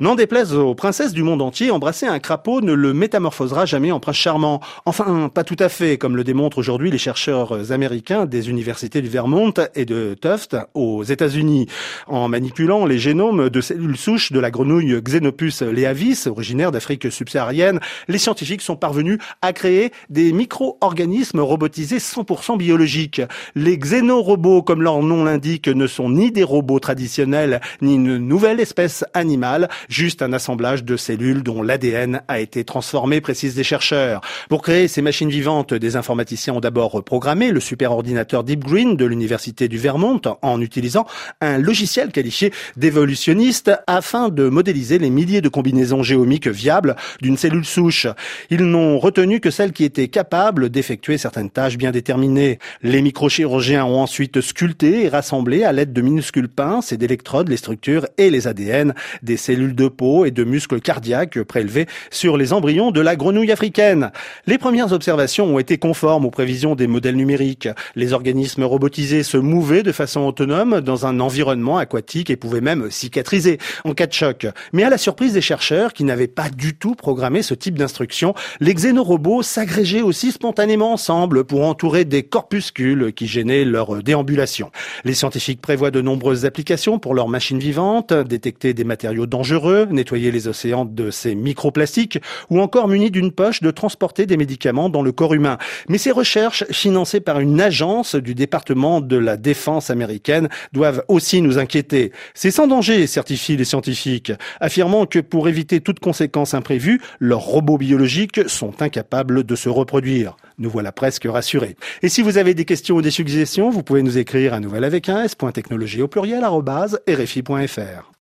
N'en déplaise aux princesses du monde entier, embrasser un crapaud ne le métamorphosera jamais en prince charmant. Enfin, pas tout à fait, comme le démontrent aujourd'hui les chercheurs américains des universités du Vermont et de Tufts aux États-Unis. En manipulant les génomes de cellules souches de la grenouille Xenopus leavis, originaire d'Afrique subsaharienne, les scientifiques sont parvenus à créer des micro-organismes robotisés 100% biologiques. Les xénorobots, comme leur nom l'indique, ne sont ni des robots traditionnels, ni une nouvelle espèce animale, juste un assemblage de cellules dont l'ADN a été transformé, précisent les chercheurs. Pour créer ces machines vivantes, des informaticiens ont d'abord programmé le superordinateur Deep Green de l'université du Vermont en utilisant un logiciel qualifié d'évolutionniste afin de modéliser les milliers de combinaisons géomiques viables d'une cellule souche. Ils n'ont retenu que celles qui étaient capables d'effectuer certaines tâches bien déterminées. Les microchirurgiens ont ensuite sculpté et rassemblé à l'aide de minuscules pinces et d'électrodes les structures et les ADN des cellules de peau et de muscles cardiaques prélevés sur les embryons de la grenouille africaine. Les premières observations ont été conformes aux prévisions des modèles numériques. Les organismes robotisés se mouvaient de façon autonome dans un environnement aquatique et pouvaient même cicatriser en cas de choc. Mais à la surprise des chercheurs qui n'avaient pas du tout programmé ce type d'instruction, les xénorobots s'agrégeaient aussi spontanément ensemble pour entourer des corpuscules qui gênaient leur déambulation. Les scientifiques prévoient de nombreuses applications pour leurs machines vivantes, détecter des matériaux dangereux, nettoyer les océans de ces microplastiques ou encore munis d'une poche de transporter des médicaments dans le corps humain. Mais ces recherches, financées par une agence du département de la défense américaine, doivent aussi nous inquiéter. C'est sans danger, certifient les scientifiques, affirmant que pour éviter toute conséquence imprévue, leurs robots biologiques sont incapables de se reproduire. Nous voilà presque rassurés. Et si vous avez des questions ou des suggestions, vous pouvez nous écrire à nouvelle avec un s.technologie au pluriel rfi.fr.